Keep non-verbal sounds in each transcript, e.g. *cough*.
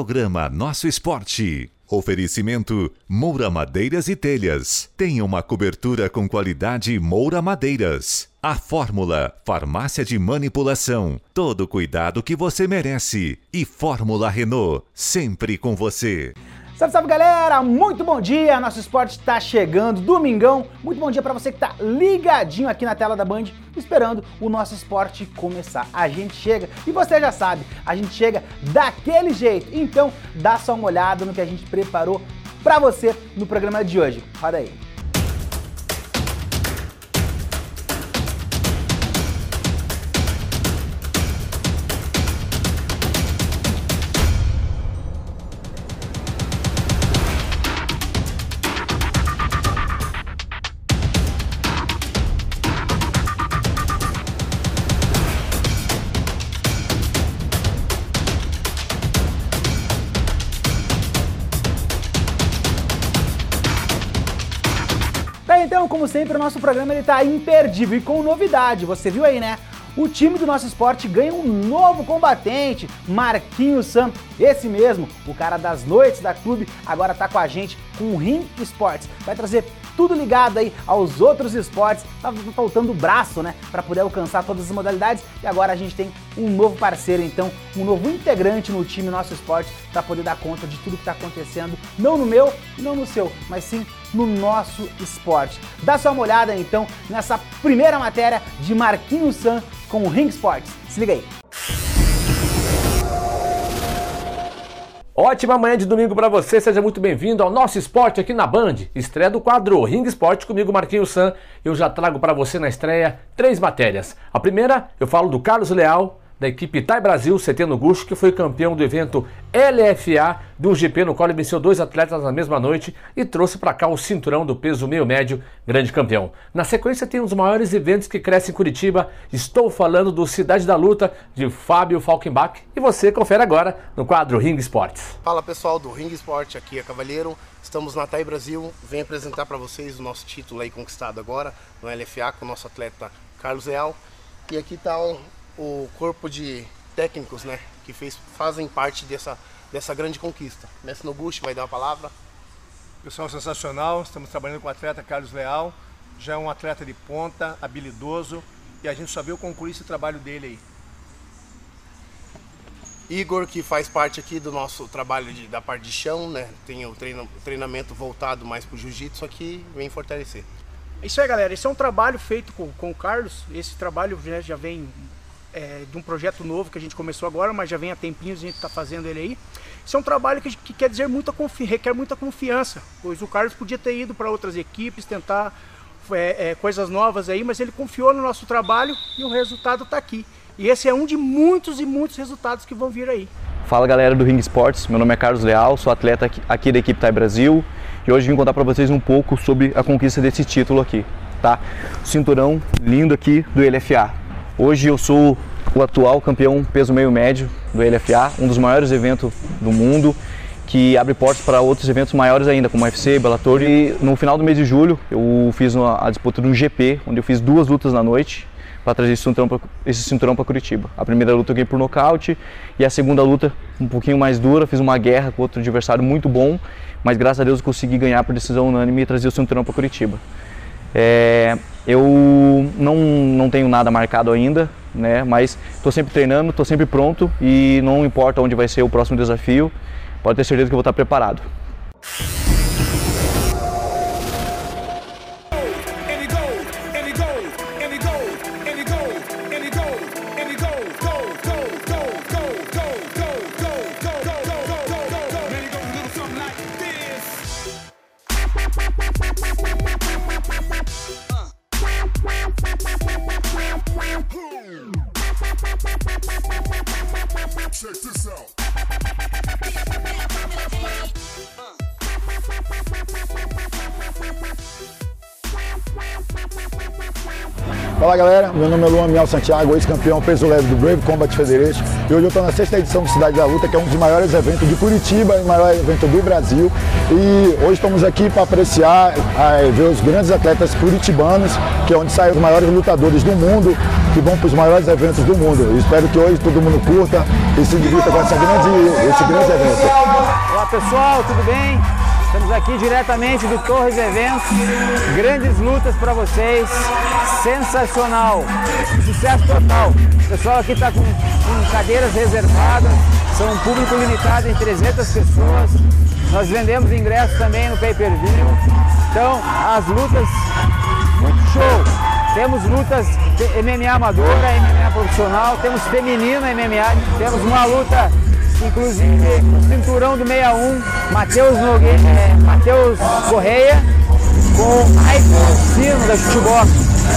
Programa Nosso Esporte. Oferecimento Moura Madeiras e Telhas. Tenha uma cobertura com qualidade Moura Madeiras. A Fórmula, farmácia de manipulação. Todo cuidado que você merece. E Fórmula Renault, sempre com você. Salve, salve galera! Muito bom dia! Nosso esporte está chegando, domingão. Muito bom dia para você que tá ligadinho aqui na tela da Band, esperando o nosso esporte começar. A gente chega e você já sabe, a gente chega daquele jeito. Então, dá só uma olhada no que a gente preparou para você no programa de hoje. Roda aí. Sempre, o nosso programa ele tá imperdível e com novidade. Você viu aí, né? O time do nosso esporte ganha um novo combatente, Marquinhos Sam, esse mesmo, o cara das noites da clube, agora tá com a gente com o Ring Sports. Vai trazer tudo ligado aí aos outros esportes. Tava faltando o braço, né, para poder alcançar todas as modalidades. E agora a gente tem um novo parceiro, então, um novo integrante no time Nosso Esporte para poder dar conta de tudo que está acontecendo, não no meu e não no seu, mas sim no nosso esporte. Dá só uma olhada então nessa primeira matéria de Marquinhos San com o Ring Sports. Se liga aí. Ótima manhã de domingo para você, seja muito bem-vindo ao nosso esporte aqui na Band. Estreia do quadro Ring Esporte comigo, Marquinhos San. Eu já trago para você na estreia três matérias. A primeira, eu falo do Carlos Leal, da equipe Tai Brasil, CT no Gusto, que foi campeão do evento LFA um GP no qual ele venceu dois atletas na mesma noite e trouxe para cá o cinturão do peso meio médio, grande campeão. Na sequência tem um dos maiores eventos que cresce em Curitiba. Estou falando do Cidade da Luta de Fábio Falkenbach e você confere agora no quadro Ring Esportes. Fala pessoal do Ring Esporte, aqui é Cavalheiro. Estamos na Tai Brasil, venho apresentar para vocês o nosso título aí conquistado agora no LFA com o nosso atleta Carlos Real. E aqui está o corpo de técnicos, né, que fez, fazem parte dessa, dessa grande conquista. Mestre Noguchi vai dar a palavra. Pessoal sensacional, estamos trabalhando com o atleta Carlos Leal, já é um atleta de ponta, habilidoso, e a gente só viu concluir esse trabalho dele aí. Igor, que faz parte aqui do nosso trabalho de, da parte de chão, né? Tem o treino, treinamento voltado mais para o jiu-jitsu aqui, vem fortalecer. Isso aí, galera. Esse é um trabalho feito com, com o Carlos. Esse trabalho né, já vem é, de um projeto novo que a gente começou agora, mas já vem há tempinhos a gente está fazendo ele aí. Isso é um trabalho que, que quer dizer muita requer muita confiança, pois o Carlos podia ter ido para outras equipes, tentar é, é, coisas novas aí, mas ele confiou no nosso trabalho e o resultado está aqui. E esse é um de muitos e muitos resultados que vão vir aí. Fala galera do Ring Sports, meu nome é Carlos Leal, sou atleta aqui da equipe Thai Brasil e hoje vim contar para vocês um pouco sobre a conquista desse título aqui, tá? cinturão lindo aqui do LFA, Hoje eu sou o atual campeão peso meio médio do LFA, um dos maiores eventos do mundo, que abre portas para outros eventos maiores ainda, como UFC, Bellator. E no final do mês de julho eu fiz uma, a disputa de um GP, onde eu fiz duas lutas na noite para trazer esse cinturão para Curitiba. A primeira luta eu ganhei por nocaute e a segunda luta um pouquinho mais dura, fiz uma guerra com outro adversário muito bom, mas graças a Deus eu consegui ganhar por decisão unânime e trazer o cinturão para Curitiba. É, eu não, não tenho nada marcado ainda, né? Mas estou sempre treinando, estou sempre pronto e não importa onde vai ser o próximo desafio, pode ter certeza que eu vou estar preparado. Fala galera, meu nome é Luan Miel Santiago, ex-campeão peso leve do Brave Combat Federation e hoje eu estou na sexta edição do Cidade da Luta, que é um dos maiores eventos de Curitiba e o maior evento do Brasil. E hoje estamos aqui para apreciar, ver os grandes atletas curitibanos, que é onde saem os maiores lutadores do mundo, que vão para os maiores eventos do mundo. Eu espero que hoje todo mundo curta e se divirta com essa grande, esse grande evento. Olá pessoal, tudo bem? Estamos aqui diretamente do Torres Eventos. Grandes lutas para vocês. Sensacional. Sucesso total. O pessoal aqui está com, com cadeiras reservadas. São um público limitado em 300 pessoas. Nós vendemos ingressos também no pay-per-view. Então, as lutas, muito show. Temos lutas MMA amadora, MMA profissional, temos feminino MMA, temos uma luta Inclusive, o cinturão do 61, Matheus Nogueira, é, Matheus Correia, com Aiko Sino da Chutebox.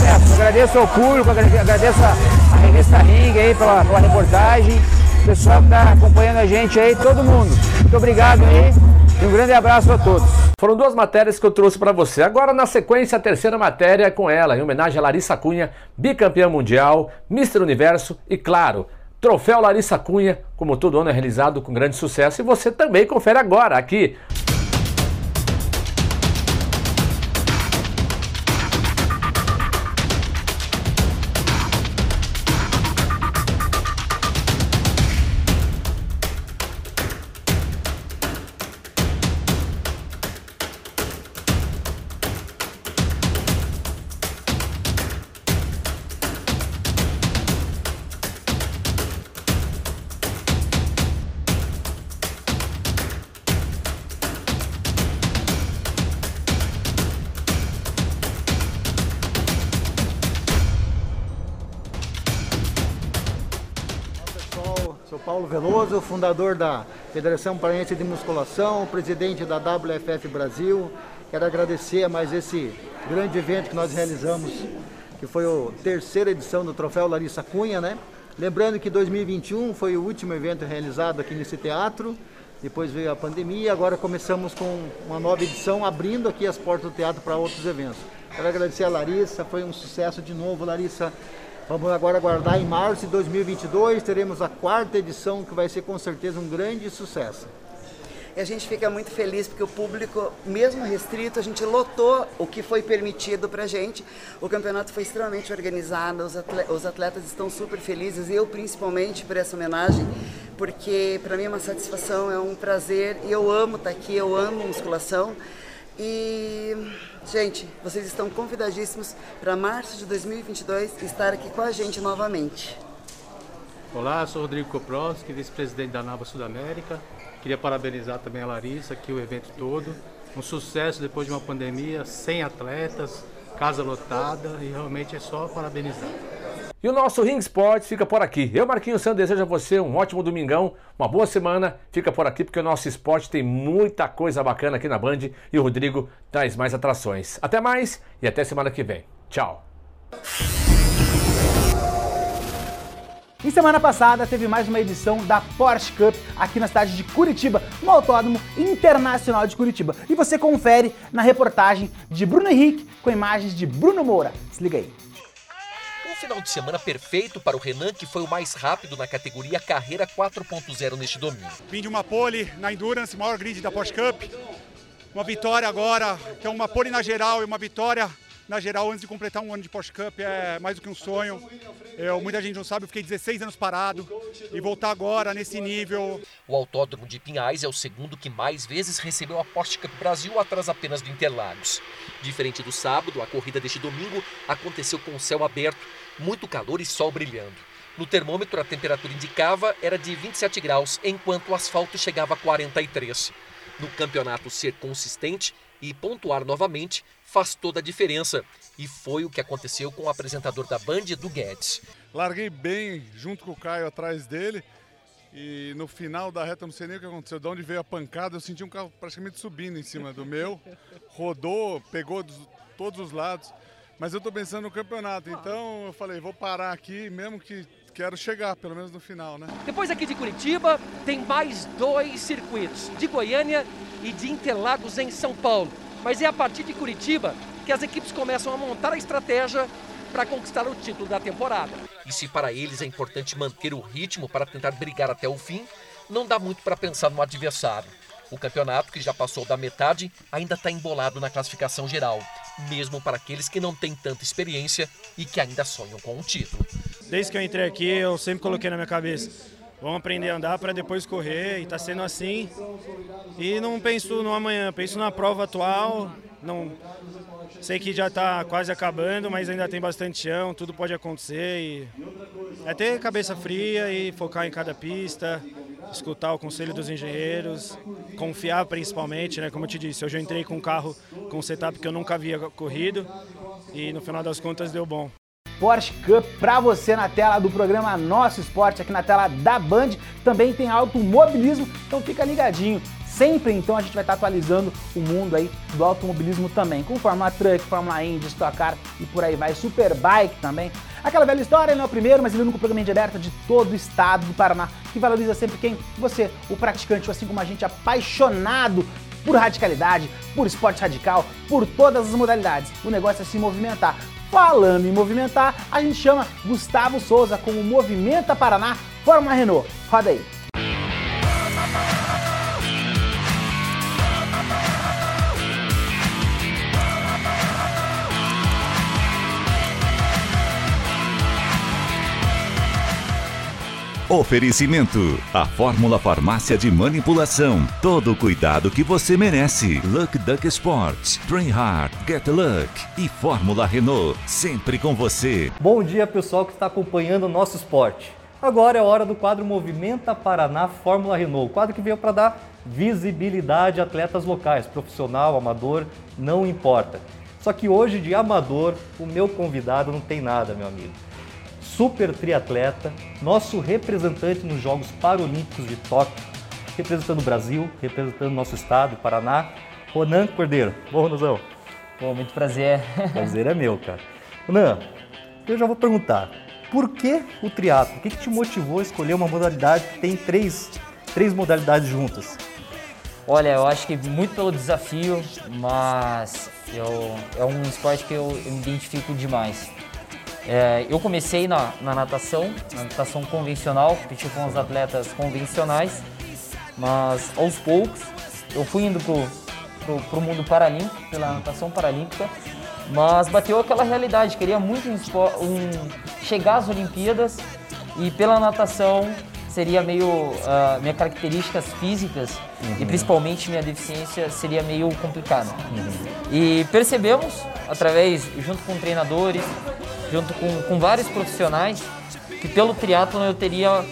É, agradeço ao público, agradeço a revista Ring aí pela, pela reportagem, o pessoal que está acompanhando a gente aí, todo mundo. Muito obrigado aí. E um grande abraço a todos. Foram duas matérias que eu trouxe para você. Agora, na sequência, a terceira matéria é com ela, em homenagem a Larissa Cunha, bicampeã mundial, Mister Universo e, claro, Troféu Larissa Cunha, como todo ano é realizado com grande sucesso e você também confere agora aqui Paulo Veloso, fundador da Federação Paraense de Musculação, presidente da WFF Brasil. Quero agradecer a mais esse grande evento que nós realizamos, que foi a terceira edição do Troféu Larissa Cunha, né? Lembrando que 2021 foi o último evento realizado aqui nesse teatro, depois veio a pandemia e agora começamos com uma nova edição, abrindo aqui as portas do teatro para outros eventos. Quero agradecer a Larissa, foi um sucesso de novo, Larissa. Vamos agora aguardar em março de 2022, teremos a quarta edição que vai ser com certeza um grande sucesso. E a gente fica muito feliz porque o público, mesmo restrito, a gente lotou o que foi permitido para gente. O campeonato foi extremamente organizado, os atletas, os atletas estão super felizes, eu principalmente por essa homenagem, porque para mim é uma satisfação, é um prazer e eu amo estar tá aqui, eu amo musculação. E, gente, vocês estão convidadíssimos para março de 2022 estar aqui com a gente novamente. Olá, sou Rodrigo Koprowski, vice-presidente da NABA Sudamérica. Queria parabenizar também a Larissa, aqui o evento todo. Um sucesso depois de uma pandemia, sem atletas, casa lotada e realmente é só parabenizar. E o nosso Ring Sports fica por aqui. Eu, Marquinhos Santos, desejo a você um ótimo domingão, uma boa semana. Fica por aqui porque o nosso esporte tem muita coisa bacana aqui na Band e o Rodrigo traz mais atrações. Até mais e até semana que vem. Tchau. Em semana passada teve mais uma edição da Porsche Cup aqui na cidade de Curitiba, no Autódromo Internacional de Curitiba. E você confere na reportagem de Bruno Henrique com imagens de Bruno Moura. Se liga aí final de semana perfeito para o Renan, que foi o mais rápido na categoria Carreira 4.0 neste domingo. Vim de uma pole na Endurance, maior grid da Porsche Cup. Uma vitória agora, que é uma pole na geral e uma vitória na geral antes de completar um ano de Porsche Cup é mais do que um sonho. Eu, muita gente não sabe, eu fiquei 16 anos parado e voltar agora nesse nível. O Autódromo de Pinhais é o segundo que mais vezes recebeu a Porsche Cup Brasil, atrás apenas do Interlagos. Diferente do sábado, a corrida deste domingo aconteceu com o céu aberto, muito calor e sol brilhando. No termômetro, a temperatura indicava era de 27 graus, enquanto o asfalto chegava a 43. No campeonato, ser consistente e pontuar novamente faz toda a diferença. E foi o que aconteceu com o apresentador da Band, do Guedes. Larguei bem junto com o Caio atrás dele. E no final da reta, não sei nem o que aconteceu, de onde veio a pancada, eu senti um carro praticamente subindo em cima do meu. Rodou, pegou dos, todos os lados. Mas eu estou pensando no campeonato, então eu falei, vou parar aqui, mesmo que quero chegar, pelo menos no final, né? Depois aqui de Curitiba, tem mais dois circuitos, de Goiânia e de Interlagos em São Paulo. Mas é a partir de Curitiba que as equipes começam a montar a estratégia para conquistar o título da temporada. E se para eles é importante manter o ritmo para tentar brigar até o fim, não dá muito para pensar no adversário. O campeonato, que já passou da metade, ainda está embolado na classificação geral, mesmo para aqueles que não têm tanta experiência e que ainda sonham com o título. Desde que eu entrei aqui, eu sempre coloquei na minha cabeça: vamos aprender a andar para depois correr, e está sendo assim. E não penso no amanhã, penso na prova atual. Não sei que já está quase acabando, mas ainda tem bastante chão, tudo pode acontecer. E é ter cabeça fria e focar em cada pista, escutar o conselho dos engenheiros, confiar principalmente, né? Como eu te disse, hoje eu entrei com um carro com um setup que eu nunca havia corrido e no final das contas deu bom. Porsche Cup para você na tela do programa Nosso Esporte, aqui na tela da Band. Também tem automobilismo, então fica ligadinho. Sempre então a gente vai estar atualizando o mundo aí do automobilismo também, com Fórmula Truck, Fórmula Indy, Stock Car e por aí vai, Superbike também. Aquela velha história, ele não é o primeiro, mas ele é o único programa aberta de todo o estado do Paraná, que valoriza sempre quem? Você, o praticante, assim como a gente apaixonado por radicalidade, por esporte radical, por todas as modalidades. O negócio é se movimentar. Falando em movimentar, a gente chama Gustavo Souza como Movimenta Paraná Fórmula Renault. Roda aí. Oferecimento: a Fórmula Farmácia de Manipulação. Todo o cuidado que você merece. Luck Duck Sports, Train Hard, Get Luck e Fórmula Renault. Sempre com você. Bom dia, pessoal que está acompanhando o nosso esporte. Agora é hora do quadro Movimenta Paraná Fórmula Renault. Quadro que veio para dar visibilidade a atletas locais, profissional, amador, não importa. Só que hoje de amador, o meu convidado não tem nada, meu amigo super triatleta, nosso representante nos Jogos Paralímpicos de Tóquio, representando o Brasil, representando nosso estado, Paraná, Ronan Cordeiro. Bom, Ronazão. Pô, muito prazer. *laughs* Prazer é meu, cara. Ronan, eu já vou perguntar, por que o triatlo? O que, que te motivou a escolher uma modalidade que tem três, três modalidades juntas? Olha, eu acho que muito pelo desafio, mas eu, é um esporte que eu, eu me identifico demais. É, eu comecei na, na, natação, na natação convencional, competi com os atletas convencionais, mas aos poucos eu fui indo pro, pro, pro mundo paralímpico, pela natação paralímpica, mas bateu aquela realidade, queria muito um, um, chegar às Olimpíadas e pela natação seria meio uh, minhas características físicas uhum. e principalmente minha deficiência seria meio complicada. Uhum. E percebemos através junto com treinadores, junto com, com vários profissionais, que pelo triatlon eu teria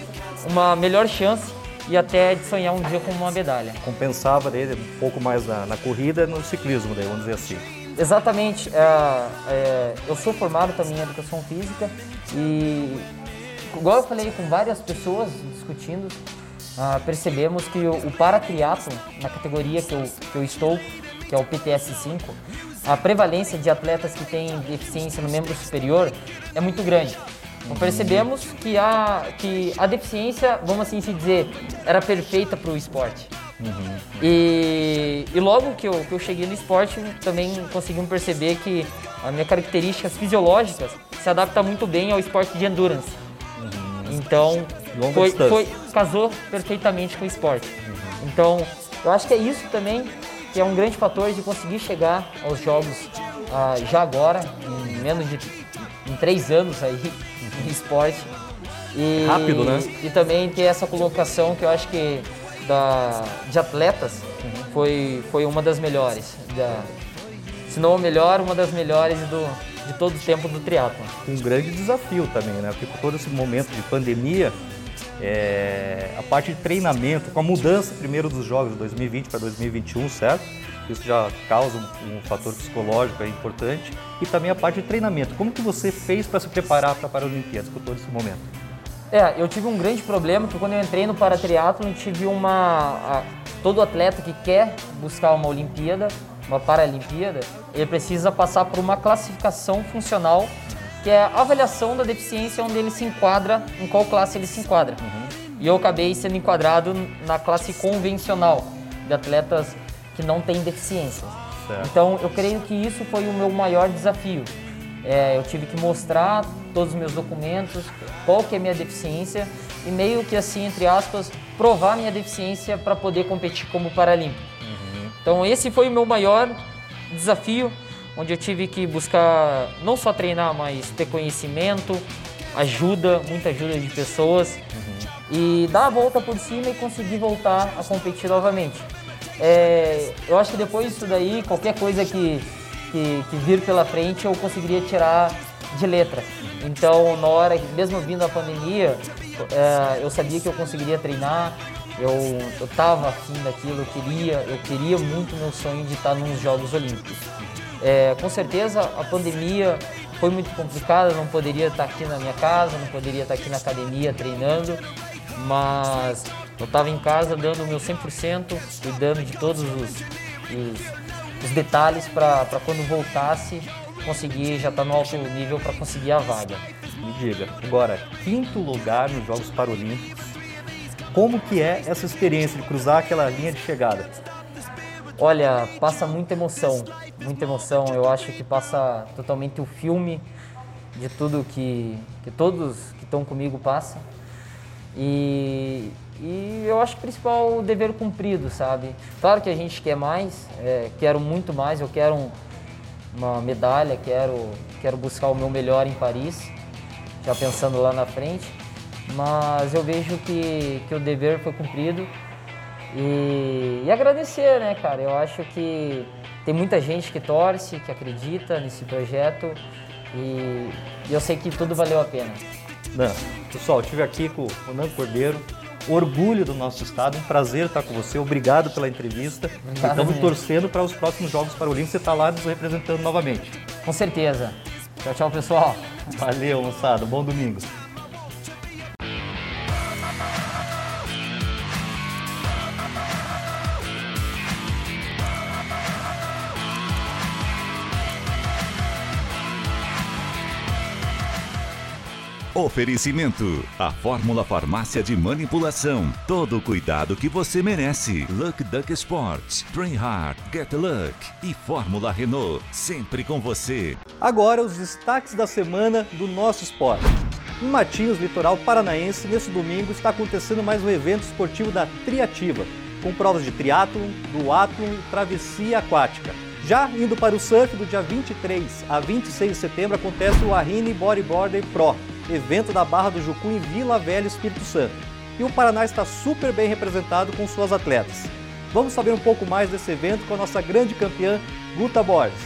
uma melhor chance e até de sonhar um dia com uma medalha. Compensava dele um pouco mais na, na corrida no ciclismo, daí, vamos dizer assim. Exatamente. É, é, eu sou formado também em educação física e, igual eu falei com várias pessoas discutindo, ah, percebemos que o, o paratriatlon, na categoria que eu, que eu estou, que é o PTS 5, a prevalência de atletas que têm deficiência no membro superior é muito grande. Então percebemos que a, que a deficiência, vamos assim se dizer, era perfeita para o esporte. Uhum. E, e logo que eu, que eu cheguei no esporte, também conseguimos perceber que as minhas características fisiológicas se adaptam muito bem ao esporte de endurance. Uhum. Então, foi, foi, casou perfeitamente com o esporte. Uhum. Então, eu acho que é isso também que é um grande fator de conseguir chegar aos jogos ah, já agora, em menos de em três anos aí em esporte. E, Rápido, né? E também ter essa colocação que eu acho que da, de atletas foi, foi uma das melhores. Da, se não a melhor, uma das melhores do, de todo o tempo do triatlo. Um grande desafio também, né? Porque com todo esse momento de pandemia, é, a parte de treinamento, com a mudança primeiro dos jogos de 2020 para 2021, certo? Isso já causa um, um fator psicológico importante. E também a parte de treinamento. Como que você fez para se preparar para a Paralimpíadas com todo esse momento? É, eu tive um grande problema que quando eu entrei no paratriatlon tive uma... A, todo atleta que quer buscar uma Olimpíada, uma Paralimpíada, ele precisa passar por uma classificação funcional que é a avaliação da deficiência onde ele se enquadra, em qual classe ele se enquadra. Uhum. E eu acabei sendo enquadrado na classe convencional, de atletas que não têm deficiência. Certo. Então eu creio que isso foi o meu maior desafio. É, eu tive que mostrar todos os meus documentos, qual que é a minha deficiência e meio que assim, entre aspas, provar minha deficiência para poder competir como paralímpico. Então esse foi o meu maior desafio, onde eu tive que buscar não só treinar, mas ter conhecimento, ajuda, muita ajuda de pessoas e dar a volta por cima e conseguir voltar a competir novamente. É, eu acho que depois disso daí, qualquer coisa que, que, que vir pela frente, eu conseguiria tirar de letra. Então, na hora, mesmo vindo a pandemia, é, eu sabia que eu conseguiria treinar, eu, eu tava afim daquilo, eu queria, eu queria muito meu sonho de estar nos Jogos Olímpicos. É, com certeza a pandemia foi muito complicada, não poderia estar aqui na minha casa, não poderia estar aqui na academia treinando, mas eu estava em casa dando o meu 100%, cuidando de todos os, os, os detalhes para quando voltasse conseguir já estar no alto nível para conseguir a vaga. Me diga, agora, quinto lugar nos Jogos Paralímpicos, como que é essa experiência de cruzar aquela linha de chegada? Olha, passa muita emoção, muita emoção. Eu acho que passa totalmente o filme de tudo que, que todos que estão comigo passam. E, e eu acho que principal o dever cumprido, sabe? Claro que a gente quer mais, é, quero muito mais, eu quero um, uma medalha, quero, quero buscar o meu melhor em Paris, já pensando lá na frente. Mas eu vejo que, que o dever foi cumprido e, e agradecer, né, cara? Eu acho que tem muita gente que torce, que acredita nesse projeto e, e eu sei que tudo valeu a pena. Dan, pessoal, estive aqui com o Nan Cordeiro, orgulho do nosso estado, um prazer estar com você, obrigado pela entrevista. Obrigado Estamos mesmo. torcendo para os próximos Jogos Paralímpicos, você está lá nos representando novamente. Com certeza. Tchau, tchau, pessoal. Valeu, moçada, bom domingo. Oferecimento: a Fórmula Farmácia de Manipulação. Todo o cuidado que você merece. Luck Duck Sports, Train Hard, Get Luck e Fórmula Renault. Sempre com você. Agora os destaques da semana do nosso esporte. Em Matinhos, litoral paranaense, nesse domingo está acontecendo mais um evento esportivo da Triativa, com provas de triatlon, duatlon e travessia aquática. Já indo para o surf, do dia 23 a 26 de setembro acontece o Arrini Bodyboarder Pro, evento da Barra do Jucu em Vila Velha, Espírito Santo. E o Paraná está super bem representado com suas atletas. Vamos saber um pouco mais desse evento com a nossa grande campeã, Guta Borges.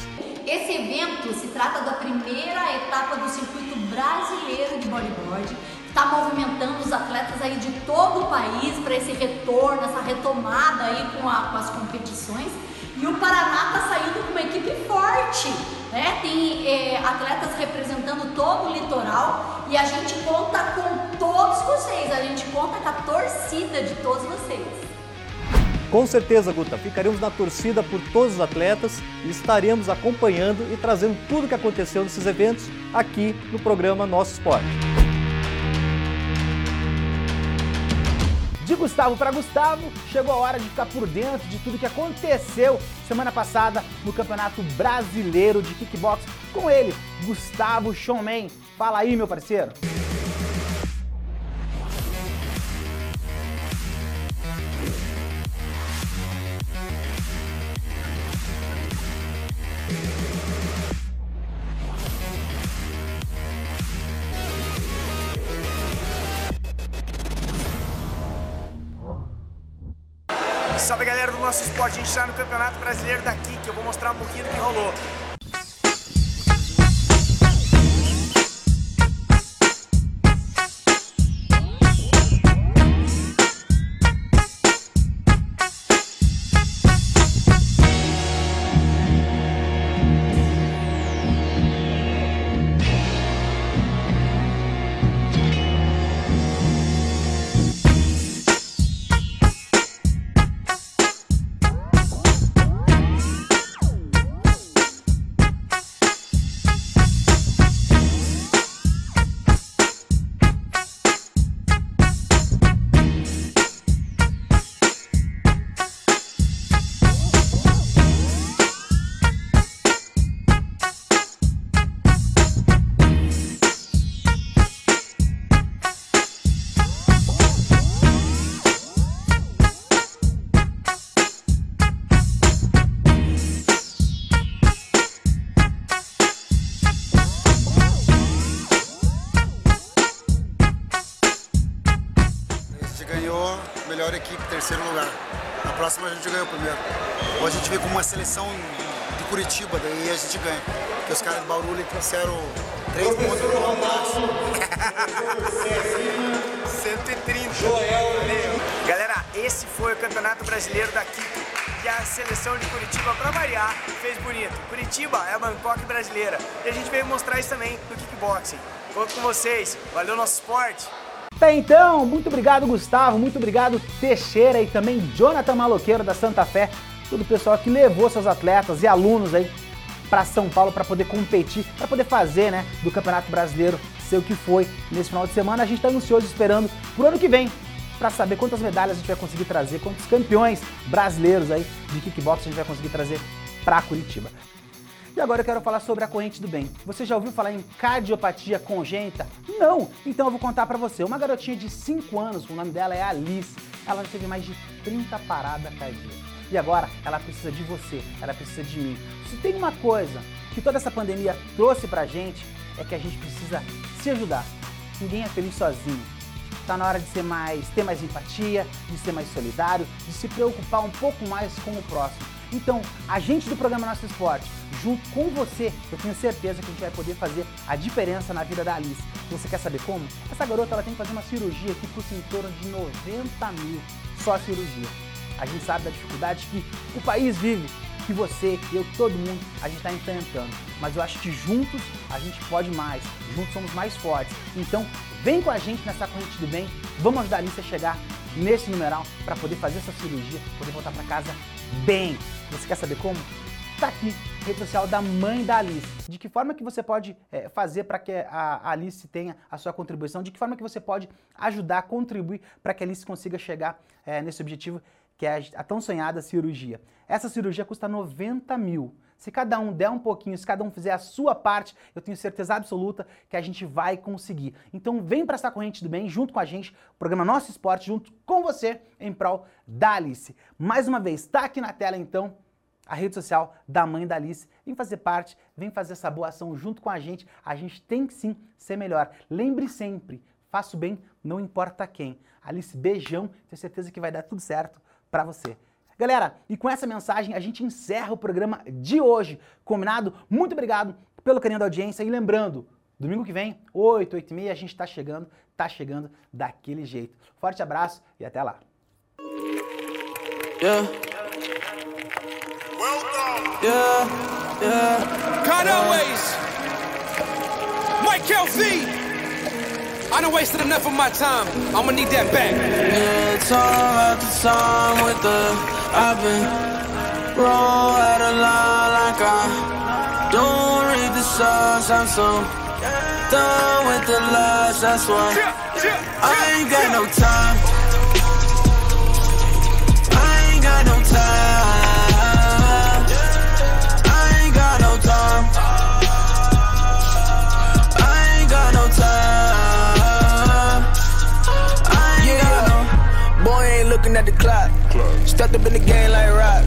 Esse evento se trata da primeira etapa do circuito brasileiro de bodyboard. Está movimentando os atletas aí de todo o país para esse retorno, essa retomada aí com, a- com as competições. E o Paraná está saindo com uma equipe forte, né? Tem eh, atletas representando todo o litoral e a gente conta com todos vocês, a gente conta com a torcida de todos vocês. Com certeza, Guta, ficaremos na torcida por todos os atletas e estaremos acompanhando e trazendo tudo o que aconteceu nesses eventos aqui no programa Nosso Esporte. De Gustavo para Gustavo, chegou a hora de ficar por dentro de tudo que aconteceu semana passada no Campeonato Brasileiro de Kickbox com ele, Gustavo Showman. Fala aí, meu parceiro. Salve galera do nosso esporte, a gente está no Campeonato Brasileiro daqui, que eu vou mostrar um pouquinho do que rolou. Trouxeram três pontos do Palmeiras. 130. Galera, esse foi o Campeonato Brasileiro da Quito. E a seleção de Curitiba, para variar, fez bonito. Curitiba é a Bangkok brasileira. E a gente veio mostrar isso também no kickboxing. Conto com vocês. Valeu nosso esporte. Tá então, muito obrigado Gustavo, muito obrigado Teixeira e também Jonathan Maloqueiro da Santa Fé, todo o pessoal que levou seus atletas e alunos aí para São Paulo para poder competir, para poder fazer, né, do Campeonato Brasileiro ser o que foi nesse final de semana. A gente está ansioso esperando pro ano que vem para saber quantas medalhas a gente vai conseguir trazer, quantos campeões brasileiros aí de kickbox a gente vai conseguir trazer para Curitiba. E agora eu quero falar sobre a corrente do bem. Você já ouviu falar em cardiopatia congênita? Não! Então eu vou contar para você. Uma garotinha de 5 anos, o nome dela é Alice. Ela já teve mais de 30 paradas cardíacas. E agora ela precisa de você, ela precisa de mim. Se tem uma coisa que toda essa pandemia trouxe pra gente, é que a gente precisa se ajudar. Ninguém é feliz sozinho. Está na hora de ser mais, ter mais empatia, de ser mais solidário, de se preocupar um pouco mais com o próximo. Então, a gente do programa Nosso Esporte, junto com você, eu tenho certeza que a gente vai poder fazer a diferença na vida da Alice. Você quer saber como? Essa garota ela tem que fazer uma cirurgia que custa em torno de 90 mil só a cirurgia. A gente sabe da dificuldade que o país vive, que você, eu, todo mundo, a gente está enfrentando. Mas eu acho que juntos a gente pode mais, juntos somos mais fortes. Então, vem com a gente nessa corrente do bem, vamos ajudar a Alice a chegar nesse numeral para poder fazer essa cirurgia, poder voltar para casa bem. Você quer saber como? Tá aqui, rede social da mãe da Alice. De que forma que você pode é, fazer para que a Alice tenha a sua contribuição? De que forma que você pode ajudar, contribuir para que a Alice consiga chegar é, nesse objetivo que é a tão sonhada cirurgia. Essa cirurgia custa 90 mil. Se cada um der um pouquinho, se cada um fizer a sua parte, eu tenho certeza absoluta que a gente vai conseguir. Então vem para essa corrente do bem junto com a gente, o programa Nosso Esporte, junto com você, em prol da Alice. Mais uma vez, está aqui na tela então a rede social da mãe da Alice. Vem fazer parte, vem fazer essa boa ação junto com a gente. A gente tem que sim ser melhor. Lembre sempre, faça o bem, não importa quem. Alice, beijão, tenho certeza que vai dar tudo certo para você. Galera, e com essa mensagem a gente encerra o programa de hoje. Combinado? Muito obrigado pelo carinho da audiência e lembrando, domingo que vem, 8, 8 e meia, a gente está chegando, tá chegando daquele jeito. Forte abraço e até lá. Yeah. Yeah, yeah. I done wasted enough of my time. I'ma need that back. Yeah, after at time with the I've been roll out of line like I don't read the signs. I'm so done with the lies. That's why I ain't got no time. I ain't got no time. Looking at the clock. Stepped up in the game like rock.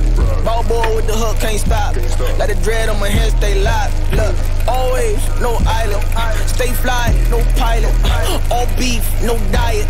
Ball boy with the hook, can't stop. Let the dread on my head stay locked. Look, always no island. Stay fly, no pilot. All beef, no diet.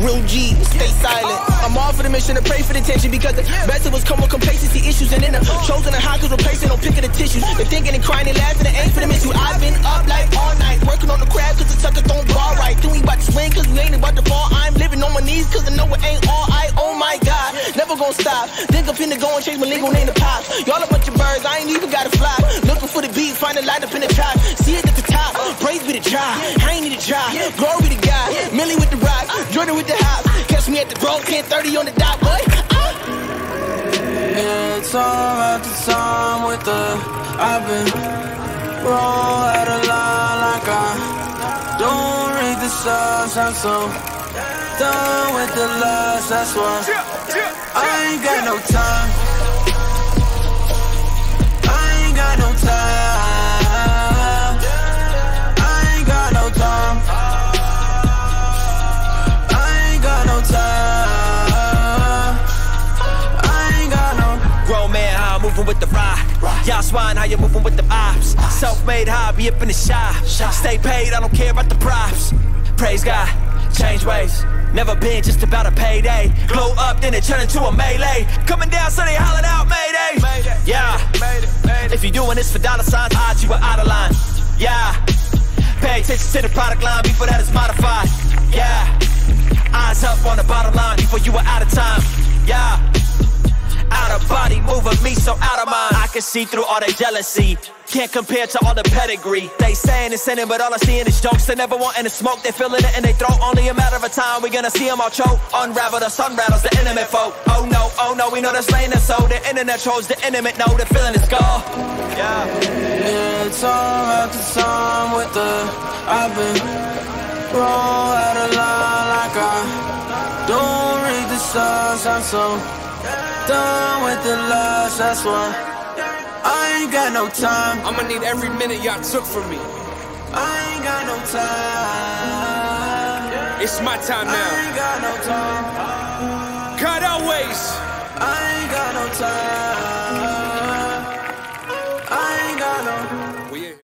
Real G, stay silent. I'm off for the mission to pray for the tension because the of us come with complacency issues. And then the chosen the hawkers replacing, no picking the tissues. They're thinking and crying and laughing and ain't for the miss you. I've been up like all night, working on the crab cause the sucker don't ball right. Then we about to swing cause we ain't about to fall. I'm living on my knees cause I know it ain't all I. Oh my god, never gonna stop. Think I'm finna go and change my legal name to Pop. Y'all a bunch of birds, I ain't even gotta fly. Looking for the beat, find a light up in the top. See it at the top, praise be the try. I ain't need to try, glory to God. Millie with the rock, Jordan with the hop. Catch me at the broke, 1030 on the dot, boy. It's all at the time with the I've been roll out of line like I don't read the signs. I'm so done with the lies. That's why I ain't got no time. Y'all swine, how you moving with the ops. Self-made hobby up in the shop. Stay paid, I don't care about the props. Praise God, change ways. Never been just about a payday. Glow up, then it turn into a melee. Coming down, so they hollering out, Mayday. Yeah. If you're doing this for dollar signs, odds you are out of line. Yeah. Pay attention to the product line before that is modified. Yeah. Eyes up on the bottom line before you are out of time. Yeah. Out of body, moving so out of mind. I can see through all their jealousy. Can't compare to all the pedigree. They saying it's sinning, but all I see is jokes. They never want any smoke. They feeling it in their throat. Only a matter of time. We gonna see them all choke. Unravel the sun rattles the intimate folk. Oh no, oh no, we know that's lane and so. The internet trolls the intimate know the feeling is gone. Yeah. Yeah, time after time with the I've been wrong out of line like I don't read the signs. I'm so done with the lies. That's why I ain't got no time. I'ma need every minute y'all took from me. I ain't got no time. It's my time now. I ain't got no time. Cut always. I ain't got no time.